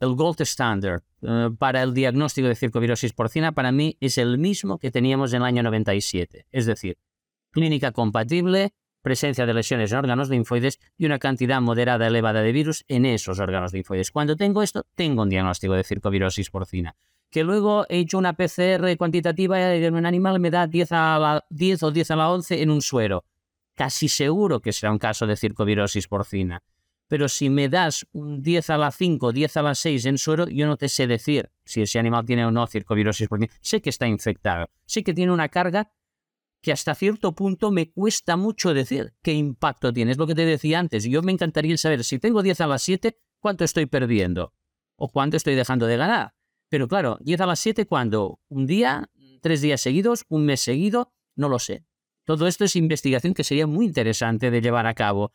el gold standard eh, para el diagnóstico de circovirosis porcina para mí es el mismo que teníamos en el año 97. Es decir, clínica compatible, presencia de lesiones en órganos linfoides y una cantidad moderada elevada de virus en esos órganos linfoides. Cuando tengo esto, tengo un diagnóstico de circovirosis porcina. Que luego he hecho una PCR cuantitativa en un animal me da 10, a la, 10 o 10 a la 11 en un suero. Casi seguro que será un caso de circovirosis porcina. Pero si me das un 10 a la 5, 10 a la 6 en suero, yo no te sé decir si ese animal tiene o no circovirosis porcina. Sé que está infectado, sé que tiene una carga que hasta cierto punto me cuesta mucho decir qué impacto tiene. Es lo que te decía antes. Yo me encantaría saber si tengo 10 a las 7, cuánto estoy perdiendo o cuánto estoy dejando de ganar. Pero claro, 10 a las 7 cuando un día, tres días seguidos, un mes seguido, no lo sé. Todo esto es investigación que sería muy interesante de llevar a cabo